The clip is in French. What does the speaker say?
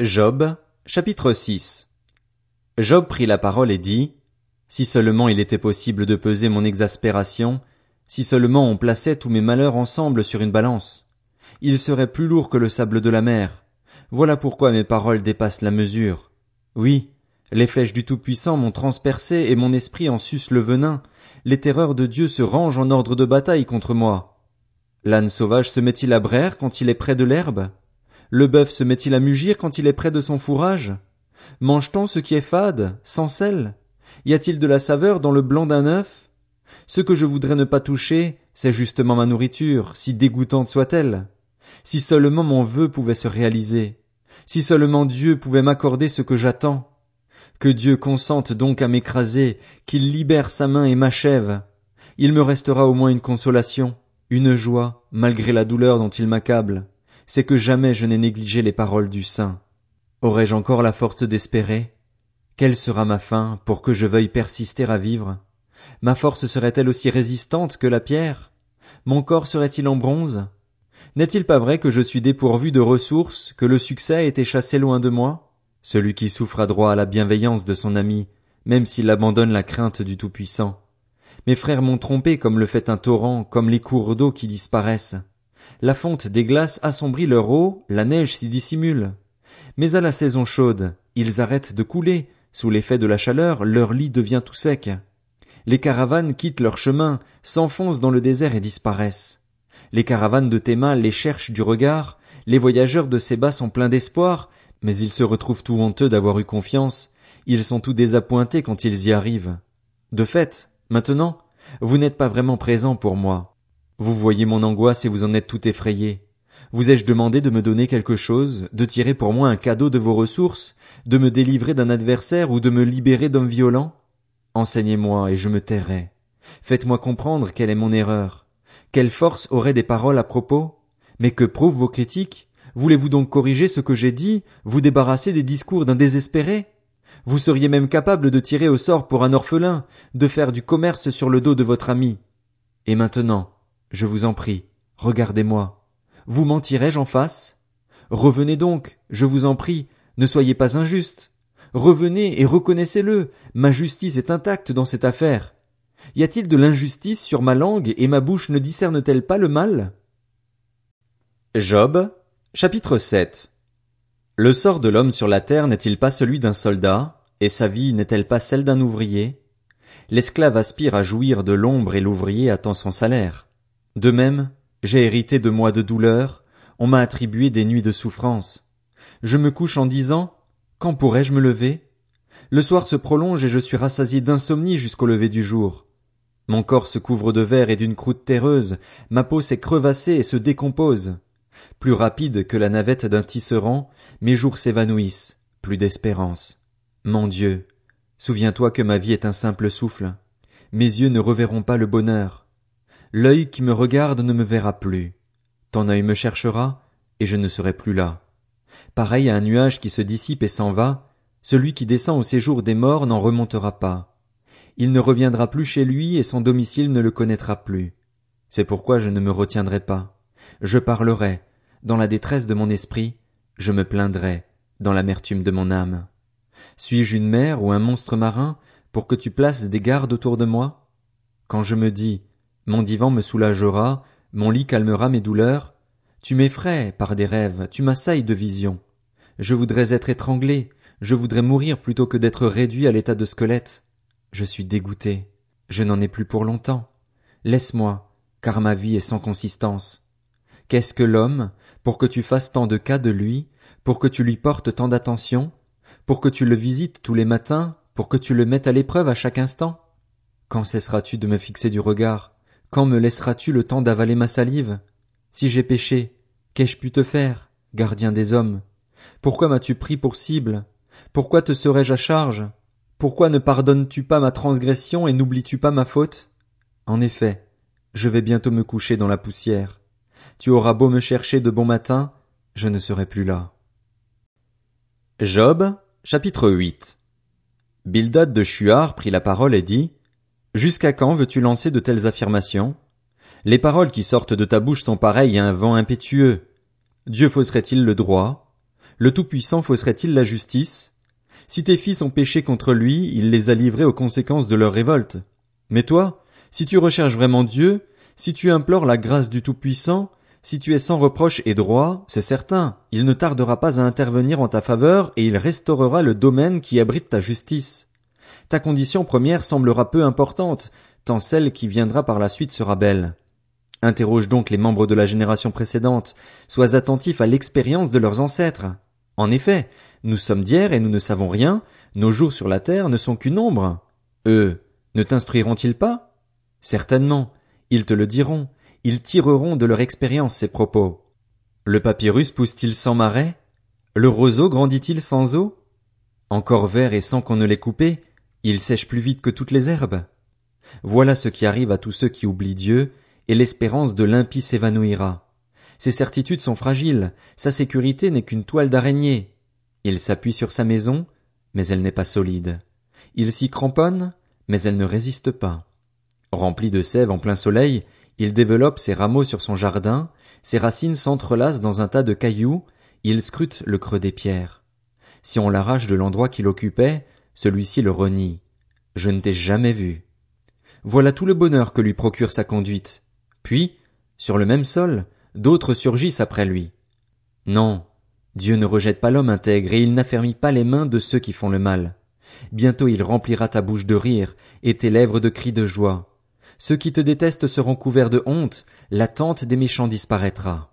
Job, chapitre 6 Job prit la parole et dit, Si seulement il était possible de peser mon exaspération, si seulement on plaçait tous mes malheurs ensemble sur une balance, il serait plus lourd que le sable de la mer. Voilà pourquoi mes paroles dépassent la mesure. Oui, les flèches du Tout-Puissant m'ont transpercé et mon esprit en suce le venin, les terreurs de Dieu se rangent en ordre de bataille contre moi. L'âne sauvage se met-il à braire quand il est près de l'herbe? Le bœuf se met-il à mugir quand il est près de son fourrage? Mange-t-on ce qui est fade, sans sel? Y a-t-il de la saveur dans le blanc d'un œuf? Ce que je voudrais ne pas toucher, c'est justement ma nourriture, si dégoûtante soit-elle. Si seulement mon vœu pouvait se réaliser. Si seulement Dieu pouvait m'accorder ce que j'attends. Que Dieu consente donc à m'écraser, qu'il libère sa main et m'achève. Il me restera au moins une consolation, une joie, malgré la douleur dont il m'accable c'est que jamais je n'ai négligé les paroles du saint. Aurais-je encore la force d'espérer? Quelle sera ma fin pour que je veuille persister à vivre? Ma force serait-elle aussi résistante que la pierre? Mon corps serait-il en bronze? N'est-il pas vrai que je suis dépourvu de ressources, que le succès a été chassé loin de moi? Celui qui souffre a droit à la bienveillance de son ami, même s'il abandonne la crainte du Tout-Puissant. Mes frères m'ont trompé comme le fait un torrent, comme les cours d'eau qui disparaissent. La fonte des glaces assombrit leur eau, la neige s'y dissimule. Mais à la saison chaude, ils arrêtent de couler, sous l'effet de la chaleur, leur lit devient tout sec. Les caravanes quittent leur chemin, s'enfoncent dans le désert et disparaissent. Les caravanes de Théma les cherchent du regard, les voyageurs de Séba sont pleins d'espoir, mais ils se retrouvent tout honteux d'avoir eu confiance, ils sont tout désappointés quand ils y arrivent. De fait, maintenant, vous n'êtes pas vraiment présent pour moi. Vous voyez mon angoisse et vous en êtes tout effrayé. Vous ai-je demandé de me donner quelque chose, de tirer pour moi un cadeau de vos ressources, de me délivrer d'un adversaire ou de me libérer d'hommes violents? Enseignez-moi et je me tairai. Faites-moi comprendre quelle est mon erreur. Quelle force auraient des paroles à propos? Mais que prouvent vos critiques? Voulez-vous donc corriger ce que j'ai dit, vous débarrasser des discours d'un désespéré? Vous seriez même capable de tirer au sort pour un orphelin, de faire du commerce sur le dos de votre ami. Et maintenant, je vous en prie, regardez-moi. Vous mentirai-je en face? Revenez donc, je vous en prie, ne soyez pas injuste. Revenez et reconnaissez-le, ma justice est intacte dans cette affaire. Y a-t-il de l'injustice sur ma langue et ma bouche ne discerne-t-elle pas le mal? Job, chapitre 7 Le sort de l'homme sur la terre n'est-il pas celui d'un soldat, et sa vie n'est-elle pas celle d'un ouvrier? L'esclave aspire à jouir de l'ombre et l'ouvrier attend son salaire. De même, j'ai hérité de mois de douleur, on m'a attribué des nuits de souffrance. Je me couche en disant, quand pourrais-je me lever? Le soir se prolonge et je suis rassasié d'insomnie jusqu'au lever du jour. Mon corps se couvre de verre et d'une croûte terreuse, ma peau s'est crevassée et se décompose. Plus rapide que la navette d'un tisserand, mes jours s'évanouissent, plus d'espérance. Mon Dieu, souviens-toi que ma vie est un simple souffle. Mes yeux ne reverront pas le bonheur. L'œil qui me regarde ne me verra plus. Ton œil me cherchera, et je ne serai plus là. Pareil à un nuage qui se dissipe et s'en va, celui qui descend au séjour des morts n'en remontera pas. Il ne reviendra plus chez lui et son domicile ne le connaîtra plus. C'est pourquoi je ne me retiendrai pas. Je parlerai, dans la détresse de mon esprit, je me plaindrai, dans l'amertume de mon âme. Suis-je une mer ou un monstre marin pour que tu places des gardes autour de moi? Quand je me dis, mon divan me soulagera, mon lit calmera mes douleurs. Tu m'effraies par des rêves, tu m'assailles de visions. Je voudrais être étranglé, je voudrais mourir plutôt que d'être réduit à l'état de squelette. Je suis dégoûté. Je n'en ai plus pour longtemps. Laisse-moi, car ma vie est sans consistance. Qu'est-ce que l'homme, pour que tu fasses tant de cas de lui, pour que tu lui portes tant d'attention, pour que tu le visites tous les matins, pour que tu le mettes à l'épreuve à chaque instant? Quand cesseras-tu de me fixer du regard? Quand me laisseras-tu le temps d'avaler ma salive? Si j'ai péché, qu'ai-je pu te faire, gardien des hommes? Pourquoi m'as-tu pris pour cible? Pourquoi te serais-je à charge? Pourquoi ne pardonnes-tu pas ma transgression et n'oublies-tu pas ma faute? En effet, je vais bientôt me coucher dans la poussière. Tu auras beau me chercher de bon matin, je ne serai plus là. Job, chapitre 8 Bildad de Shuar prit la parole et dit, Jusqu'à quand veux-tu lancer de telles affirmations? Les paroles qui sortent de ta bouche sont pareilles à un vent impétueux. Dieu fausserait-il le droit? le Tout-Puissant fausserait-il la justice? Si tes fils ont péché contre lui, il les a livrés aux conséquences de leur révolte. Mais toi, si tu recherches vraiment Dieu, si tu implores la grâce du Tout-Puissant, si tu es sans reproche et droit, c'est certain, il ne tardera pas à intervenir en ta faveur et il restaurera le domaine qui abrite ta justice. Ta condition première semblera peu importante, tant celle qui viendra par la suite sera belle. Interroge donc les membres de la génération précédente, sois attentif à l'expérience de leurs ancêtres. En effet, nous sommes d'hier et nous ne savons rien, nos jours sur la terre ne sont qu'une ombre. Eux, ne t'instruiront-ils pas? Certainement, ils te le diront, ils tireront de leur expérience ces propos. Le papyrus pousse-t-il sans marais? Le roseau grandit-il sans eau? Encore vert et sans qu'on ne l'ait coupé, il sèche plus vite que toutes les herbes. Voilà ce qui arrive à tous ceux qui oublient Dieu, et l'espérance de l'impie s'évanouira. Ses certitudes sont fragiles, sa sécurité n'est qu'une toile d'araignée. Il s'appuie sur sa maison, mais elle n'est pas solide. Il s'y cramponne, mais elle ne résiste pas. Rempli de sève en plein soleil, il développe ses rameaux sur son jardin, ses racines s'entrelacent dans un tas de cailloux, il scrute le creux des pierres. Si on l'arrache de l'endroit qu'il occupait, celui-ci le renie. Je ne t'ai jamais vu. Voilà tout le bonheur que lui procure sa conduite. Puis, sur le même sol, d'autres surgissent après lui. Non, Dieu ne rejette pas l'homme intègre et il n'affermit pas les mains de ceux qui font le mal. Bientôt il remplira ta bouche de rire et tes lèvres de cris de joie. Ceux qui te détestent seront couverts de honte, la tente des méchants disparaîtra.